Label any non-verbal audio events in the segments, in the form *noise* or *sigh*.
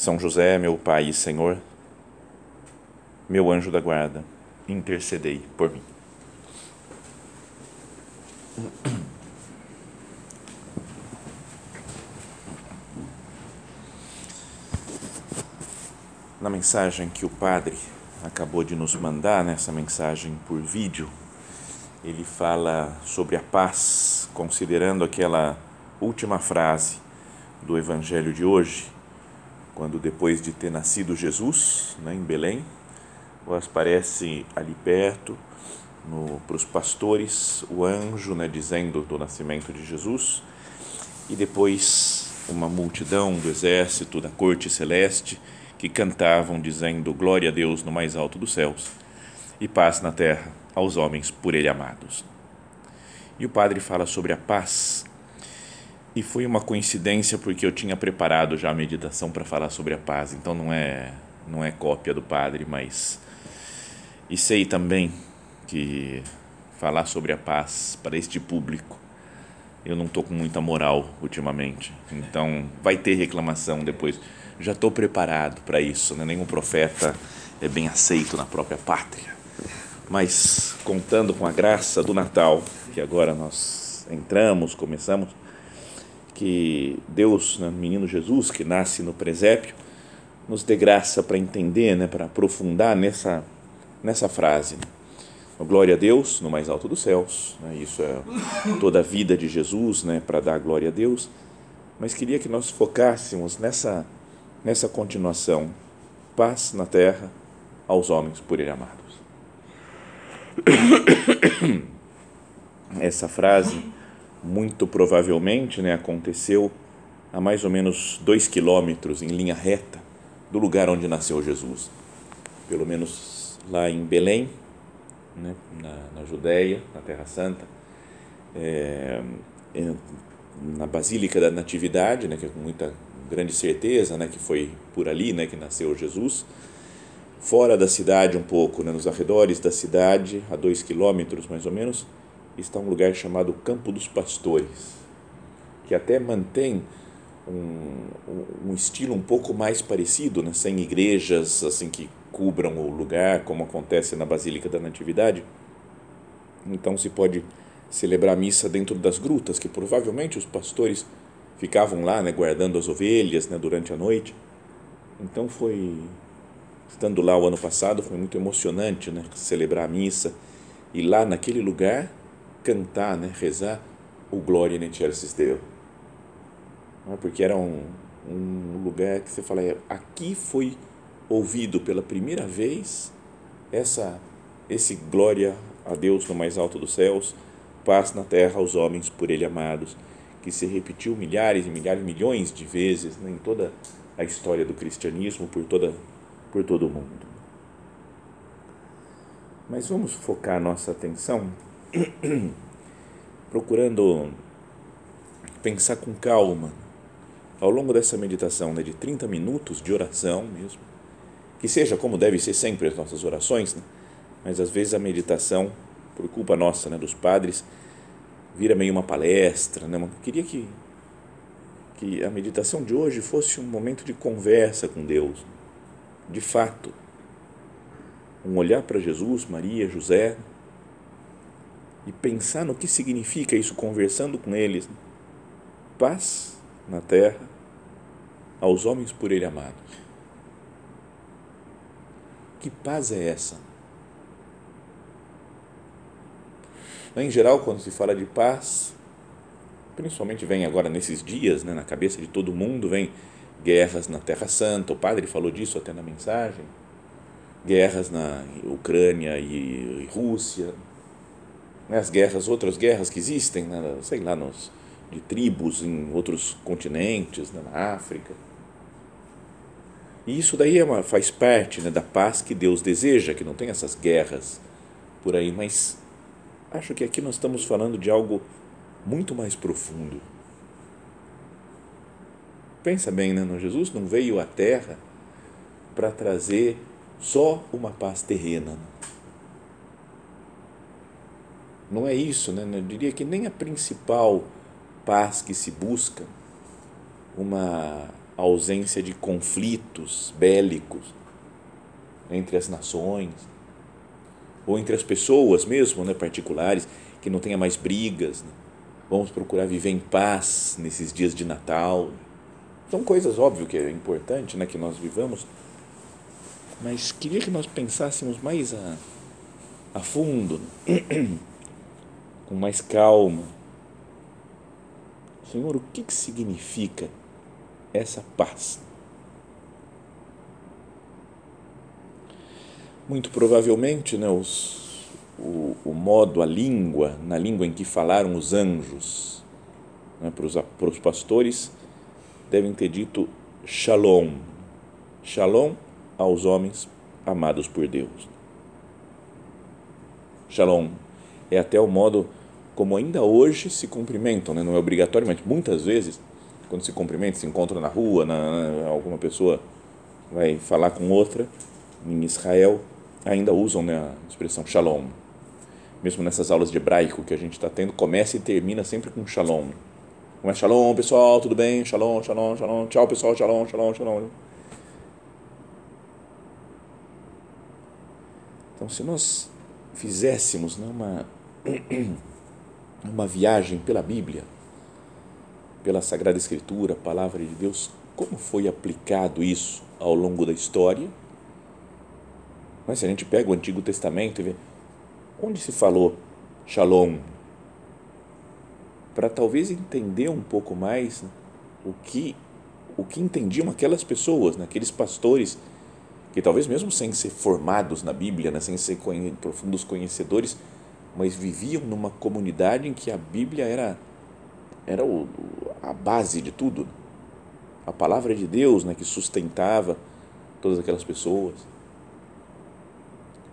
São José, meu Pai e Senhor, meu anjo da guarda, intercedei por mim. Na mensagem que o Padre acabou de nos mandar, nessa mensagem por vídeo, ele fala sobre a paz, considerando aquela última frase do Evangelho de hoje, quando depois de ter nascido Jesus né, em Belém, aparece ali perto para os pastores o anjo né, dizendo do nascimento de Jesus e depois uma multidão do exército da corte celeste que cantavam dizendo glória a Deus no mais alto dos céus e paz na terra aos homens por ele amados. E o padre fala sobre a paz. E foi uma coincidência porque eu tinha preparado já a meditação para falar sobre a paz, então não é não é cópia do padre, mas e sei também que falar sobre a paz para este público eu não estou com muita moral ultimamente. Então vai ter reclamação depois. Já estou preparado para isso, né? nenhum profeta é bem aceito na própria pátria mas contando com a graça do Natal, que agora nós entramos, começamos, que Deus, né, menino Jesus, que nasce no presépio, nos dê graça para entender, né, para aprofundar nessa, nessa frase. Glória a Deus no mais alto dos céus, né, isso é toda a vida de Jesus, né, para dar glória a Deus, mas queria que nós focássemos nessa, nessa continuação: paz na terra aos homens por Ele amados. *coughs* Essa frase, muito provavelmente, né, aconteceu a mais ou menos dois quilômetros em linha reta do lugar onde nasceu Jesus. Pelo menos lá em Belém, né, na, na Judéia, na Terra Santa, é, na Basílica da Natividade, né, que é com muita grande certeza né, que foi por ali né, que nasceu Jesus fora da cidade um pouco, né, nos arredores da cidade, a dois quilômetros mais ou menos, está um lugar chamado Campo dos Pastores, que até mantém um, um estilo um pouco mais parecido, né, sem igrejas assim que cubram o lugar, como acontece na Basílica da Natividade. Então se pode celebrar missa dentro das grutas, que provavelmente os pastores ficavam lá, né, guardando as ovelhas, né, durante a noite. Então foi estando lá o ano passado, foi muito emocionante, né? Celebrar a missa e lá naquele lugar cantar, né? Rezar o Glória in Excelsis Deo. Porque era um, um lugar que você fala, é, aqui foi ouvido pela primeira vez essa esse glória a Deus no mais alto dos céus, paz na terra aos homens por ele amados, que se repetiu milhares e milhares, milhões de vezes né, em toda a história do cristianismo, por toda por todo o mundo. Mas vamos focar nossa atenção *clears throat* procurando pensar com calma ao longo dessa meditação né, de 30 minutos de oração mesmo, que seja como deve ser sempre as nossas orações, né? mas às vezes a meditação, por culpa nossa, né, dos padres, vira meio uma palestra. Né? Eu queria que, que a meditação de hoje fosse um momento de conversa com Deus de fato, um olhar para Jesus, Maria, José e pensar no que significa isso, conversando com eles. Paz na terra aos homens por ele amados. Que paz é essa? Em geral, quando se fala de paz, principalmente vem agora nesses dias, né, na cabeça de todo mundo, vem guerras na Terra Santa, o padre falou disso até na mensagem, guerras na Ucrânia e, Rússia, né, as guerras, outras guerras que existem, né, sei lá, nos, de tribos em outros continentes, né, na África. E isso daí é uma, faz parte né, da paz que Deus deseja, que não tem essas guerras por aí, mas acho que aqui nós estamos falando de algo muito mais profundo. Pensa bem, né? Jesus não veio à Terra para trazer só uma paz terrena. Não é isso, né? Eu diria que nem a principal paz que se busca, uma ausência de conflitos bélicos entre as nações ou entre as pessoas mesmo, né, particulares, que não tenha mais brigas. Né? Vamos procurar viver em paz nesses dias de Natal. São coisas óbvio que é importante, né, que nós vivamos, mas queria que nós pensássemos mais a, a fundo, *clears throat* com mais calma. Senhor, o que, que significa essa paz. Muito provavelmente, né, os, o, o modo, a língua, na língua em que falaram os anjos né, para, os, para os pastores, devem ter dito Shalom. Shalom aos homens amados por Deus. Shalom é até o modo como ainda hoje se cumprimentam, né? não é obrigatório, mas muitas vezes quando se cumprimenta, se encontra na rua, na, alguma pessoa vai falar com outra, em Israel ainda usam né, a expressão shalom. Mesmo nessas aulas de hebraico que a gente está tendo, começa e termina sempre com shalom. Não é shalom, pessoal, tudo bem? Shalom, shalom, shalom. Tchau, pessoal, shalom, shalom, shalom. Então, se nós fizéssemos né, uma, *clears throat* uma viagem pela Bíblia, pela Sagrada Escritura, palavra de Deus, como foi aplicado isso ao longo da história. Mas se a gente pega o Antigo Testamento e vê onde se falou Shalom, para talvez entender um pouco mais o que o que entendiam aquelas pessoas, né, aqueles pastores que talvez mesmo sem ser formados na Bíblia, né, sem ser profundos conhecedores, mas viviam numa comunidade em que a Bíblia era era o, a base de tudo. A palavra de Deus né, que sustentava todas aquelas pessoas.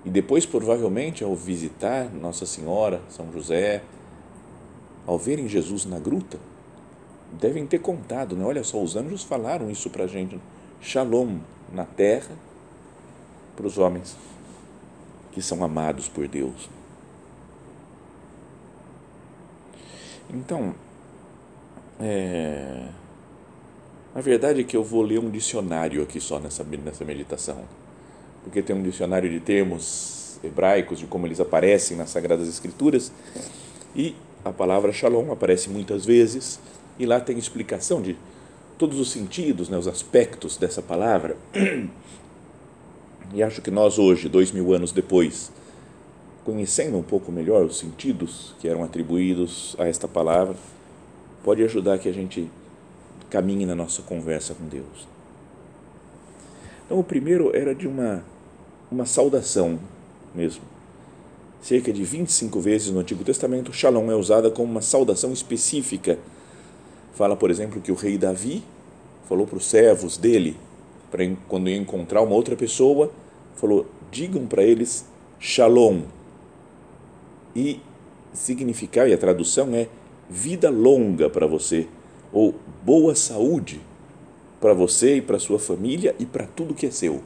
E depois, provavelmente, ao visitar Nossa Senhora, São José, ao verem Jesus na gruta, devem ter contado, né? olha só, os anjos falaram isso para a gente. Shalom na terra para os homens que são amados por Deus. Então, é... A verdade é que eu vou ler um dicionário aqui só nessa, nessa meditação, porque tem um dicionário de termos hebraicos, de como eles aparecem nas Sagradas Escrituras, e a palavra shalom aparece muitas vezes, e lá tem explicação de todos os sentidos, né, os aspectos dessa palavra. *clears throat* E acho que nós hoje, dois mil anos depois, conhecendo um pouco melhor os sentidos que eram atribuídos a esta palavra, pode ajudar que a gente caminhe na nossa conversa com Deus. Então, o primeiro era de uma, uma saudação mesmo. Cerca de 25 vezes no Antigo Testamento, Shalom é usada como uma saudação específica. Fala, por exemplo, que o rei Davi falou para os servos dele, para quando ia encontrar uma outra pessoa, falou: digam para eles Shalom. E significar, e a tradução é vida longa para você, ou boa saúde para você e para sua família e para tudo que é seu.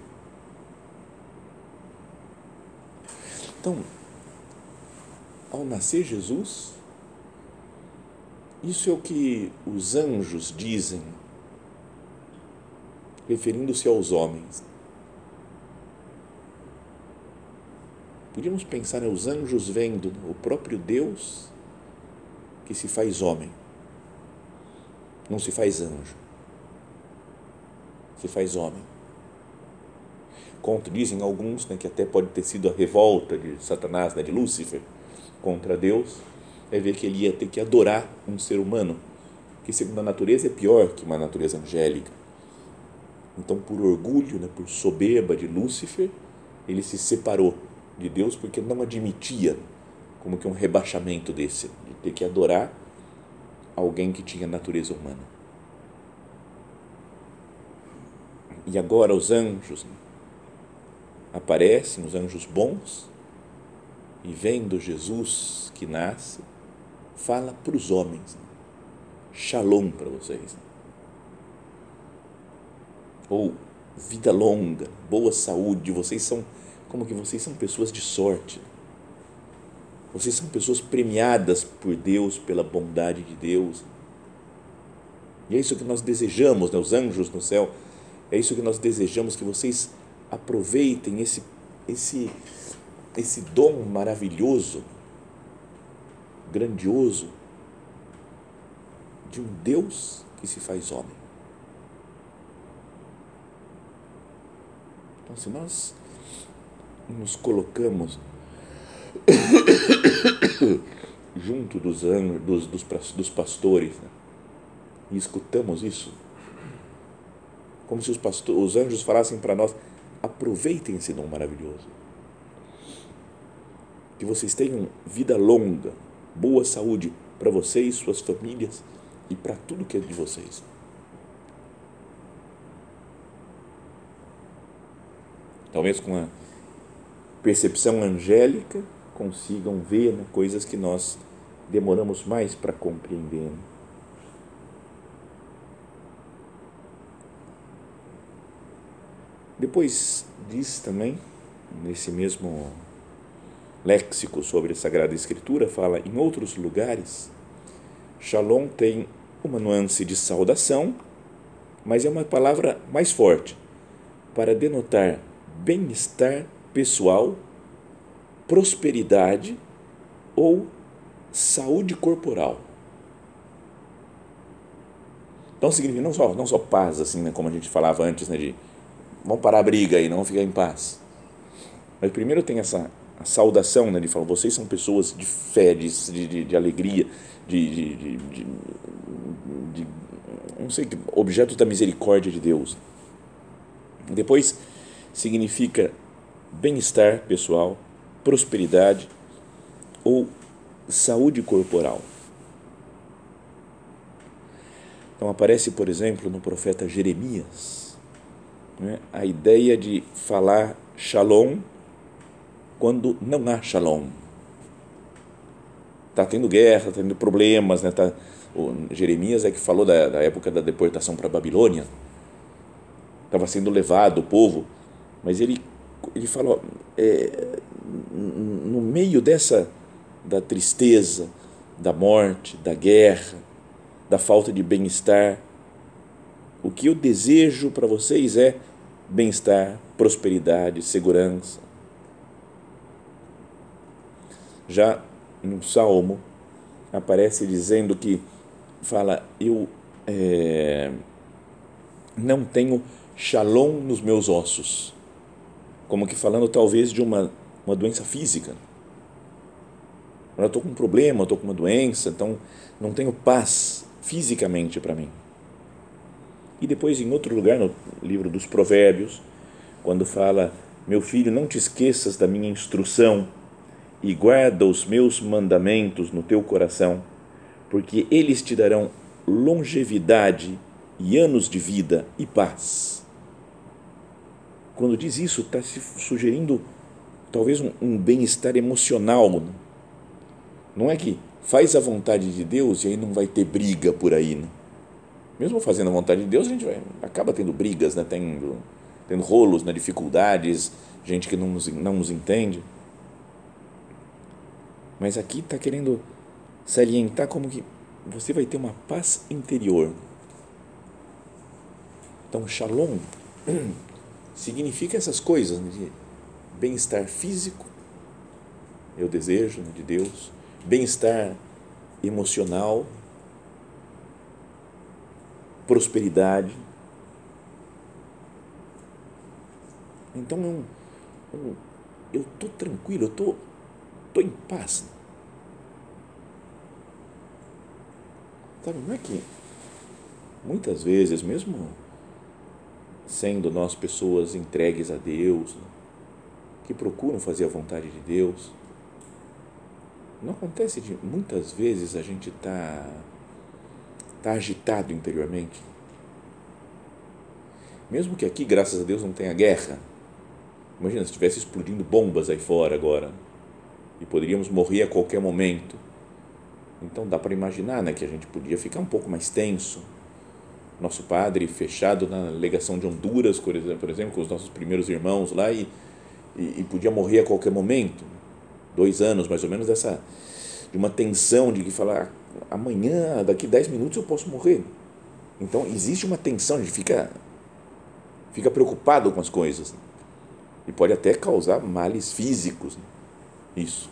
Então, ao nascer Jesus, isso é o que os anjos dizem, referindo-se aos homens. Podíamos pensar, os anjos vendo o próprio Deus que se faz homem, não se faz anjo, se faz homem. Conto, dizem alguns né, que até pode ter sido a revolta de Satanás, né, de Lúcifer, contra Deus, é ver que ele ia ter que adorar um ser humano, que segundo a natureza é pior que uma natureza angélica. Então, por orgulho, né, por soberba de Lúcifer, ele se separou de Deus porque não admitia como que um rebaixamento desse, de ter que adorar alguém que tinha natureza humana. E agora os anjos aparecem, os anjos bons, e vendo Jesus que nasce, fala para os homens: Shalom para vocês. Ou vida longa, boa saúde, vocês são como que vocês são pessoas de sorte. Vocês são pessoas premiadas por Deus, pela bondade de Deus. E é isso que nós desejamos, né? os anjos no céu, é isso que nós desejamos, que vocês aproveitem esse, esse, esse dom maravilhoso, grandioso, de um Deus que se faz homem. Então, se nós nos colocamos *coughs* junto dos, dos, dos, dos pastores né? e escutamos isso, como se os, pastores, os anjos falassem para nós: aproveitem esse dom maravilhoso. Que vocês tenham vida longa, boa saúde para vocês, suas famílias e para tudo que é de vocês. Talvez com a percepção angélica consigam ver né, coisas que nós demoramos mais para compreender. Né? Depois diz também, nesse mesmo léxico sobre a Sagrada Escritura, fala em outros lugares, Shalom tem uma nuance de saudação, mas é uma palavra mais forte para denotar bem-estar pessoal, prosperidade ou saúde corporal. Então significa não só, não só paz, assim, né, como a gente falava antes, né, de vamos parar a briga e não ficar em paz. Mas primeiro tem essa a saudação, né, ele fala, vocês são pessoas de fé, de, de, de alegria, de, de, de, de, não sei, objetos da misericórdia de Deus. Depois significa bem-estar pessoal, prosperidade ou saúde corporal. Então aparece, por exemplo, no profeta Jeremias, né, a ideia de falar shalom quando não há shalom. Está tendo guerra, está tendo problemas. Né, tá, Jeremias é que falou da, da época da deportação para a Babilônia. Estava sendo levado o povo, mas ele ele fala, é, no meio dessa, da tristeza, da morte, da guerra, da falta de bem-estar, o que eu desejo para vocês é bem-estar, prosperidade, segurança. Já no Salmo aparece dizendo que fala eu é, não tenho shalom nos meus ossos como que falando talvez de uma, uma doença física. Eu estou com um problema, estou com uma doença, então não tenho paz fisicamente para mim. E depois, em outro lugar, no livro dos Provérbios, quando fala: Meu filho, não te esqueças da minha instrução e guarda os meus mandamentos no teu coração, porque eles te darão longevidade e anos de vida e paz quando diz isso, está se sugerindo talvez um, um bem-estar emocional. Não é que faz a vontade de Deus e aí não vai ter briga por aí. Né? Mesmo fazendo a vontade de Deus, a gente vai, acaba tendo brigas, né? tendo, tendo rolos, né? dificuldades, gente que não nos, não nos entende. Mas aqui está querendo salientar como que você vai ter uma paz interior. Então, shalom significa essas coisas, né, de bem-estar físico, eu desejo né, de Deus, bem-estar emocional, prosperidade. Então eu eu estou tranquilo, eu estou tô em paz. Sabe, não é que muitas vezes, mesmo sendo nós pessoas entregues a Deus, que procuram fazer a vontade de Deus. Não acontece de muitas vezes a gente tá tá agitado interiormente. Mesmo que aqui, graças a Deus, não tenha guerra. Imagina se estivesse explodindo bombas aí fora agora e poderíamos morrer a qualquer momento. Então dá para imaginar né, que a gente podia ficar um pouco mais tenso. Nosso padre fechado na legação de Honduras, por exemplo, com os nossos primeiros irmãos lá e, e, e podia morrer a qualquer momento. Dois anos mais ou menos dessa de uma tensão de que falar amanhã, daqui dez minutos eu posso morrer. Então existe uma tensão, a gente fica fica preocupado com as coisas. Né? E pode até causar males físicos. Né? Isso.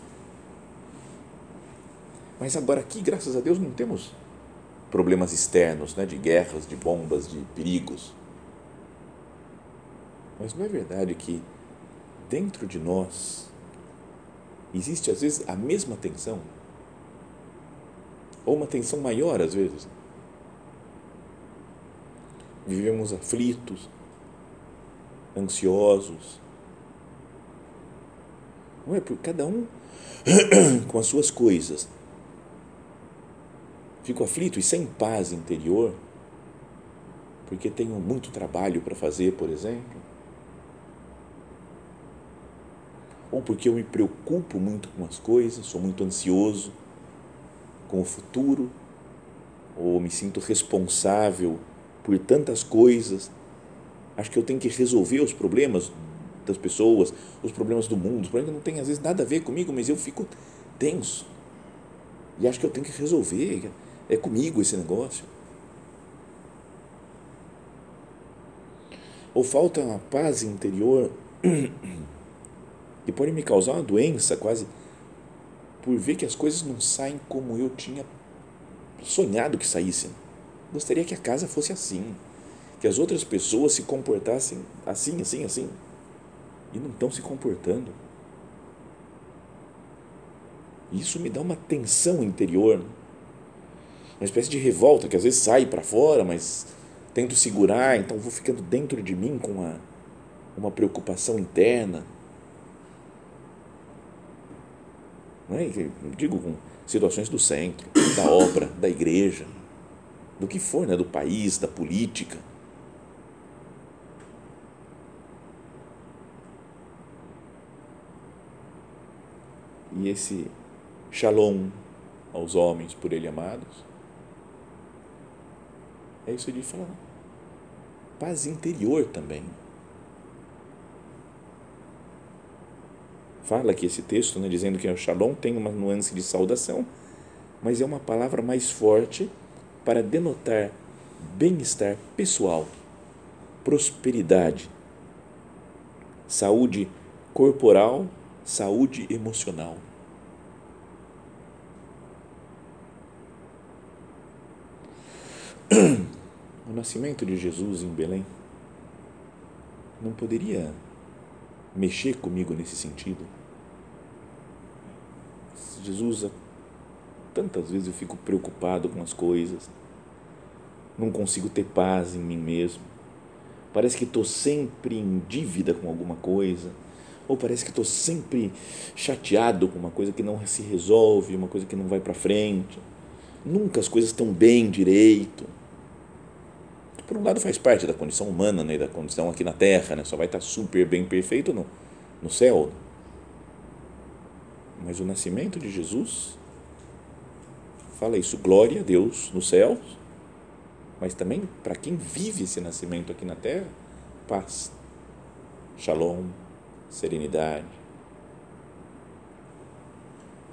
Mas agora aqui, graças a Deus, não temos problemas externos, né, de guerras, de bombas, de perigos. Mas não é verdade que dentro de nós existe às vezes a mesma tensão? Ou uma tensão maior às vezes? Vivemos aflitos, ansiosos. Não é? Por cada um *clears throat* com as suas coisas. Fico aflito e sem paz interior, porque tenho muito trabalho para fazer, por exemplo. Ou porque eu me preocupo muito com as coisas, sou muito ansioso com o futuro, ou me sinto responsável por tantas coisas Acho que eu tenho que resolver os problemas das pessoas, os problemas do mundo, os problemas que não tem às vezes nada a ver comigo, mas eu fico tenso. E acho que eu tenho que resolver. É comigo esse negócio. Ou falta uma paz interior *clears throat* que pode me causar uma doença quase por ver que as coisas não saem como eu tinha sonhado que saíssem. Gostaria que a casa fosse assim que as outras pessoas se comportassem assim, assim, assim, e não estão se comportando. Isso me dá uma tensão interior, uma espécie de revolta que às vezes sai para fora, mas tento segurar, então vou ficando dentro de mim com uma, uma preocupação interna. Não é? Digo com situações do centro, da obra, da igreja, do que for, né? do país, da política. e esse shalom aos homens por ele amados. É isso de falar. Paz interior também. Fala aqui esse texto, né, dizendo que o shalom tem uma nuance de saudação, mas é uma palavra mais forte para denotar bem-estar pessoal, prosperidade, saúde corporal, saúde emocional. *clears throat* o nascimento de Jesus em Belém não poderia mexer comigo nesse sentido? Jesus, tantas vezes eu fico preocupado com as coisas, não consigo ter paz em mim mesmo, parece que estou sempre em dívida com alguma coisa, ou parece que estou sempre chateado com uma coisa que não se resolve, uma coisa que não vai para frente. Nunca as coisas estão bem direito por um lado faz parte da condição humana, né, da condição aqui na Terra, né, só vai estar super bem perfeito no, no céu. Mas o nascimento de Jesus fala isso, glória a Deus nos céus, mas também para quem vive esse nascimento aqui na Terra, paz, shalom, serenidade,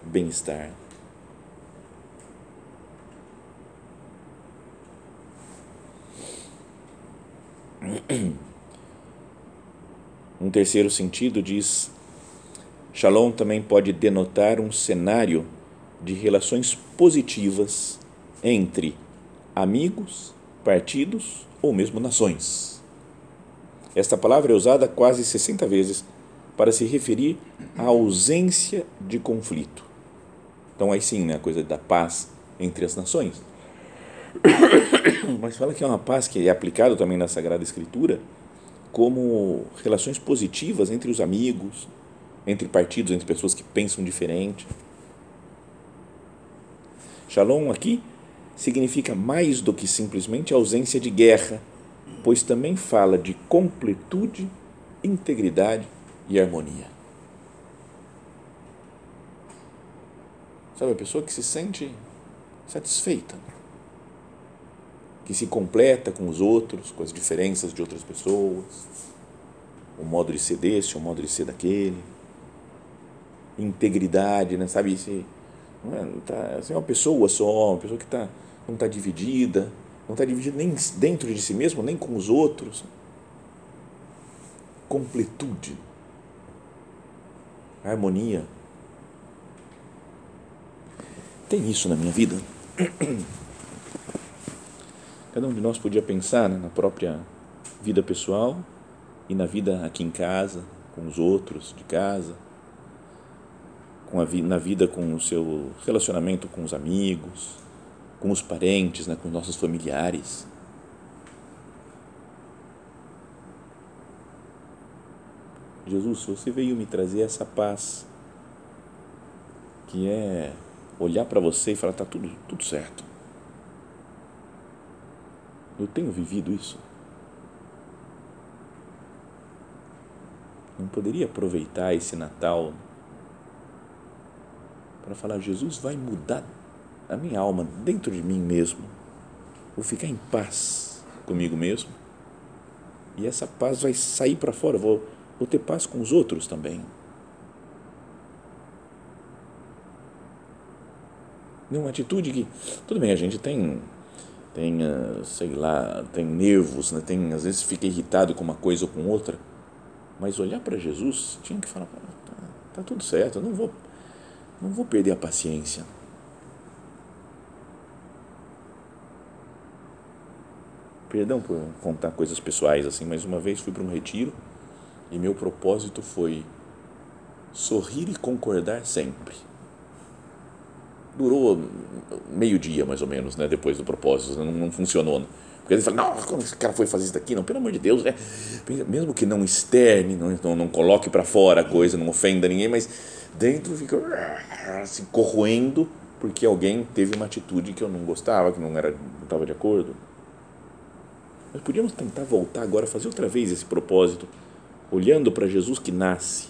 bem-estar. *clears throat* Um terceiro sentido diz: Shalom também pode denotar um cenário de relações positivas entre amigos, partidos ou mesmo nações. Esta palavra é usada quase 60 vezes para se referir à ausência de conflito. Então, aí sim, né, a coisa da paz entre as nações. *coughs* Mas fala que é uma paz que é aplicado também na Sagrada Escritura como relações positivas entre os amigos, entre partidos, entre pessoas que pensam diferente. Shalom aqui significa mais do que simplesmente ausência de guerra, pois também fala de completude, integridade e harmonia. Sabe, a pessoa que se sente satisfeita, que se completa com os outros, com as diferenças de outras pessoas, o modo de ser desse, o modo de ser daquele, integridade, né? sabe? Se, não é, não tá, assim, é uma pessoa só, uma pessoa que tá, não está dividida, não está dividida nem dentro de si mesmo, nem com os outros. Completude, harmonia tem isso na minha vida? *clears throat* Cada um de nós podia pensar né, na própria vida pessoal e na vida aqui em casa, com os outros de casa, com a vi na vida com o seu relacionamento com os amigos, com os parentes, né, com os nossos familiares. Jesus, você veio me trazer essa paz que é olhar para você e falar: está tudo, tudo certo. Eu tenho vivido isso. Não poderia aproveitar esse Natal para falar: Jesus vai mudar a minha alma dentro de mim mesmo. Vou ficar em paz comigo mesmo. E essa paz vai sair para fora. Vou, vou ter paz com os outros também. Uma atitude que, tudo bem, a gente tem, tem ah, sei lá, tem nervos, né? tem, às vezes fica irritado com uma coisa ou com outra, mas olhar para Jesus, tinha que falar, tá, tá tudo certo, eu não vou, não vou perder a paciência. Perdão por contar coisas pessoais assim, mas uma vez fui para um retiro e meu propósito foi sorrir e concordar sempre durou meio dia, mais ou menos, né, depois do propósito, não, não funcionou. Né? Porque ele fala, não, como esse cara foi fazer isso daqui? Não, pelo amor de Deus, né? mesmo que não externe, não, não, não coloque para fora a coisa, não ofenda ninguém, mas dentro fica se assim, corroendo porque alguém teve uma atitude que eu não gostava, que não era não estava de acordo. Nós podíamos tentar voltar agora, fazer outra vez esse propósito, olhando para Jesus que nasce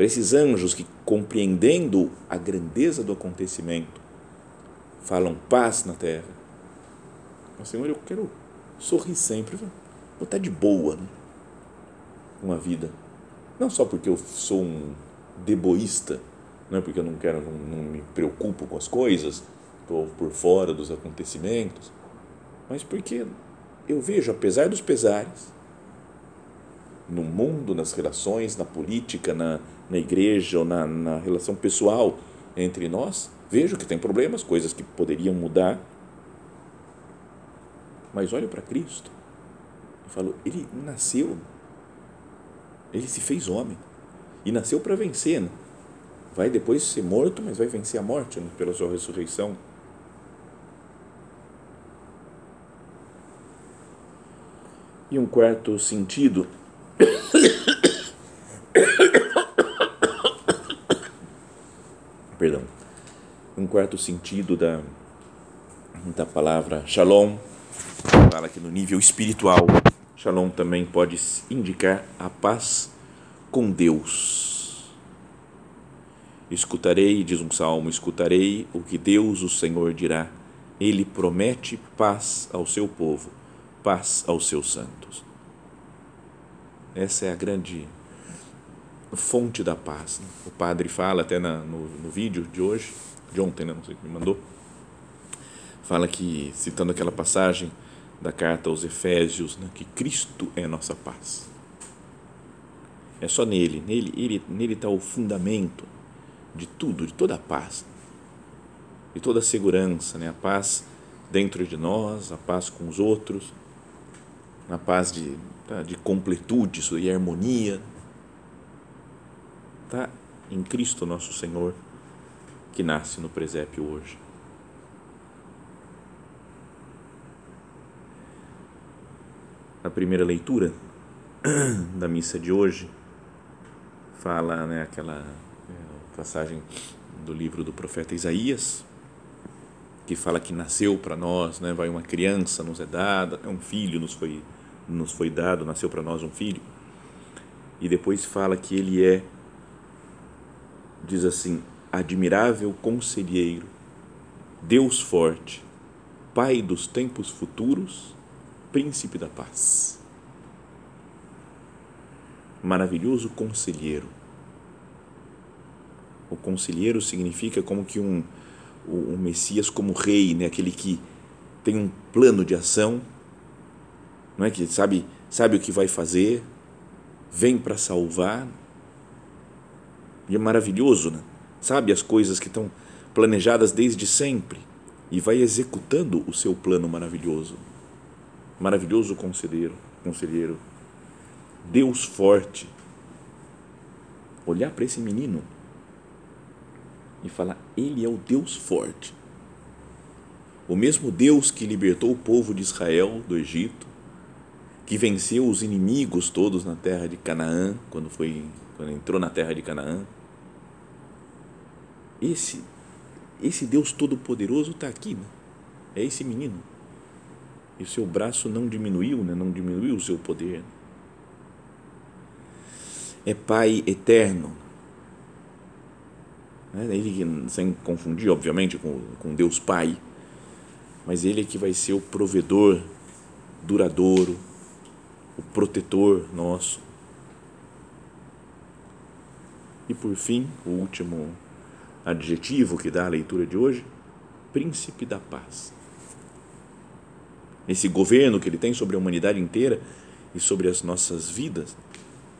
para esses anjos que, compreendendo a grandeza do acontecimento, falam paz na terra. Mas, Senhor, eu quero sorrir sempre, vou estar de boa né? uma vida. Não só porque eu sou um deboísta, não é porque eu não quero, não, não me preocupo com as coisas, estou por fora dos acontecimentos, mas porque eu vejo, apesar dos pesares, no mundo, nas relações, na política, na, na igreja ou na, na relação pessoal entre nós, vejo que tem problemas, coisas que poderiam mudar. Mas olho para Cristo e falo, ele nasceu, ele se fez homem e nasceu para vencer. Né? Vai depois ser morto, mas vai vencer a morte né? pela sua ressurreição. E um quarto sentido *coughs* Perdão. Um quarto sentido da, da palavra shalom fala que no nível espiritual, shalom também pode indicar a paz com Deus. Escutarei, diz um salmo, escutarei o que Deus, o Senhor, dirá. Ele promete paz ao seu povo, paz aos seus santos. Essa é a grande fonte da paz. Né? O padre fala até na, no, no vídeo de hoje, de ontem, né? não sei quem me mandou, fala que, citando aquela passagem da carta aos Efésios, né? que Cristo é nossa paz. É só nele, nele ele, nele está o fundamento de tudo, de toda a paz, de toda a segurança, né? a paz dentro de nós, a paz com os outros, a paz de tá? de completude e harmonia. Está em Cristo nosso Senhor, que nasce no presépio hoje. A primeira leitura *clears throat* da missa de hoje fala né, aquela é, passagem do livro do profeta Isaías, que fala que nasceu para nós, né? Vai uma criança nos é dada, é um filho nos foi nos foi dado, nasceu para nós um filho. E depois fala que ele é diz assim, admirável conselheiro, Deus forte, Pai dos tempos futuros, príncipe da paz. Maravilhoso conselheiro. O conselheiro significa como que um, o, Messias como rei, né? aquele que tem um plano de ação, não é que sabe, sabe o que vai fazer, vem para salvar. E é maravilhoso, né? Sabe as coisas que estão planejadas desde sempre e vai executando o seu plano maravilhoso. Maravilhoso conselheiro, conselheiro. Deus forte. Olhar para esse menino e falar: Ele é o Deus forte. O mesmo Deus que libertou o povo de Israel do Egito, que venceu os inimigos todos na terra de Canaã, quando, foi, quando entrou na terra de Canaã. Esse, esse Deus Todo-Poderoso está aqui, né? é esse menino. E o seu braço não diminuiu, né? não diminuiu o seu poder. É Pai eterno, né? Ele, sem confundir, obviamente, com, com Deus Pai, mas Ele é que vai ser o provedor duradouro, o protetor nosso. E por fim, o último adjetivo que dá a leitura de hoje, príncipe da paz. Esse governo que ele tem sobre a humanidade inteira e sobre as nossas vidas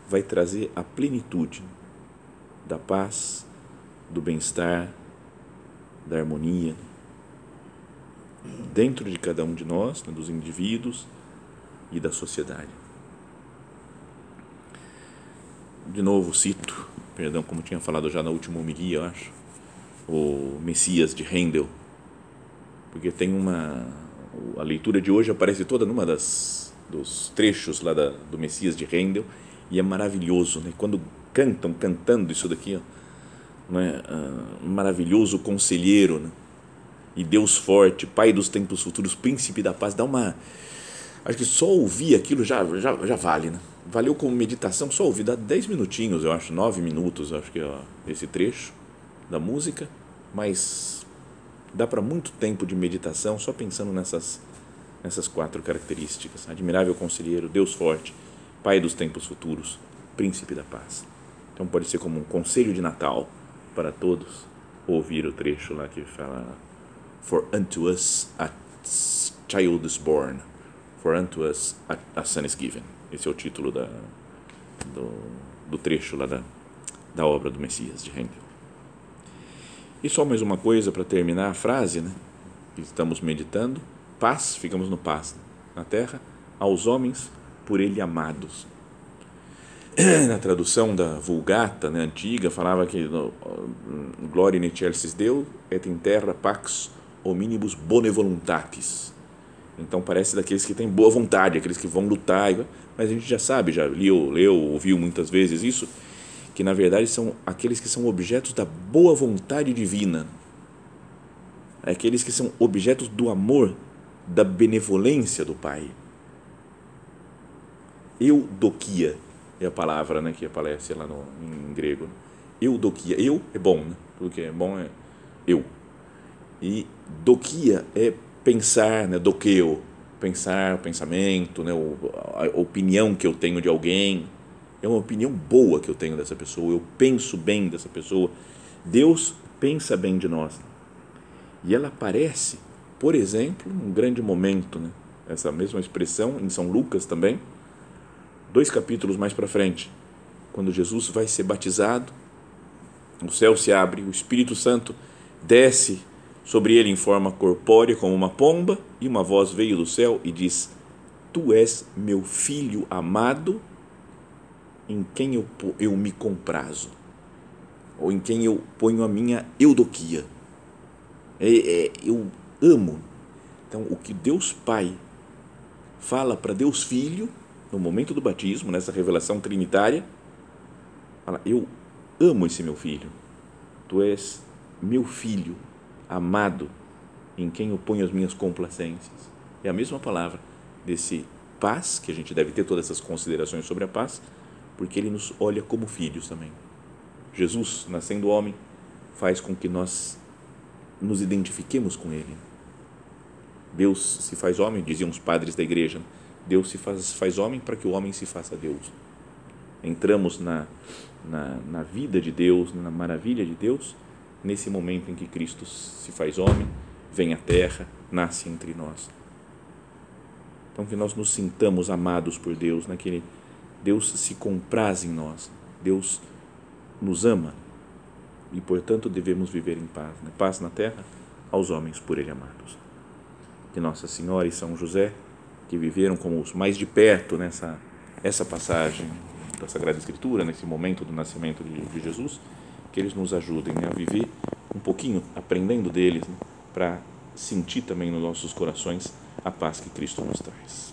vai trazer a plenitude da paz, do bem-estar, da harmonia dentro de cada um de nós, né, dos indivíduos e da sociedade. De novo, cito, perdão, como tinha falado já na última homilia, eu acho, o Messias de Handel, porque tem uma. A leitura de hoje aparece toda numa das dos trechos lá da, do Messias de Handel e é maravilhoso, né? Quando cantam, cantando isso daqui, ó, né, maravilhoso conselheiro né, e Deus forte, Pai dos tempos futuros, Príncipe da paz, dá uma. Acho que só ouvir aquilo já, já, já vale, né? Valeu como meditação, só ouvir, dá 10 minutinhos, eu acho, 9 minutos, acho que é esse trecho da música, mas dá para muito tempo de meditação só pensando nessas, nessas quatro características: admirável conselheiro, Deus forte, Pai dos tempos futuros, Príncipe da paz. Então pode ser como um conselho de Natal para todos ouvir o trecho lá que fala For unto us a child is born, for unto us a, a son is given. Esse é o título da, do, do trecho lá da, da obra do Messias de Handel. E só mais uma coisa para terminar a frase, né? Que estamos meditando: paz, ficamos no paz na terra, aos homens por ele amados. *clears throat* na tradução da Vulgata né, antiga, falava que Gloria in excelsis Deo et in terra pax hominibus bone voluntatis. Então parece daqueles que têm boa vontade, aqueles que vão lutar, mas a gente já sabe, já leu, leu, ouviu muitas vezes isso, que na verdade são aqueles que são objetos da boa vontade divina. Aqueles que são objetos do amor, da benevolência do Pai. Eudokia é a palavra né, que aparece lá no, em grego. Eudokia. Eu é bom, né? Tudo que é bom é eu. E dokia é pensar, né? Doqueu. Pensar, pensamento, né? a opinião que eu tenho de alguém. É uma opinião boa que eu tenho dessa pessoa. Eu penso bem dessa pessoa. Deus pensa bem de nós. E ela aparece, por exemplo, num grande momento, né? essa mesma expressão em São Lucas também dois capítulos mais para frente, quando Jesus vai ser batizado, o céu se abre, o Espírito Santo desce sobre ele em forma corpórea como uma pomba, e uma voz veio do céu e diz: Tu és meu filho amado, em quem eu, eu me comprazo, ou em quem eu ponho a minha eudoquia. É, é, eu amo. Então, o que Deus Pai fala para Deus Filho, no momento do batismo, nessa revelação trinitária, fala: Eu amo esse meu filho, tu és meu filho amado, em quem eu ponho as minhas complacências. É a mesma palavra desse paz, que a gente deve ter todas essas considerações sobre a paz, porque ele nos olha como filhos também. Jesus, nascendo homem, faz com que nós nos identifiquemos com ele. Deus se faz homem, diziam os padres da igreja. Deus se faz, faz homem para que o homem se faça Deus. Entramos na, na, na vida de Deus, na maravilha de Deus, nesse momento em que Cristo se faz homem, vem à terra, nasce entre nós. Então, que nós nos sintamos amados por Deus, naquele né? Deus se compraz em nós, Deus nos ama e, portanto, devemos viver em paz. Né? Paz na terra aos homens por Ele amados. Que Nossa Senhora e São José, que viveram como os mais de perto nessa essa passagem da Sagrada Escritura, nesse momento do nascimento de, de Jesus, que eles nos ajudem né, a viver um pouquinho, aprendendo deles, né, para sentir também nos nossos corações a paz que Cristo nos traz.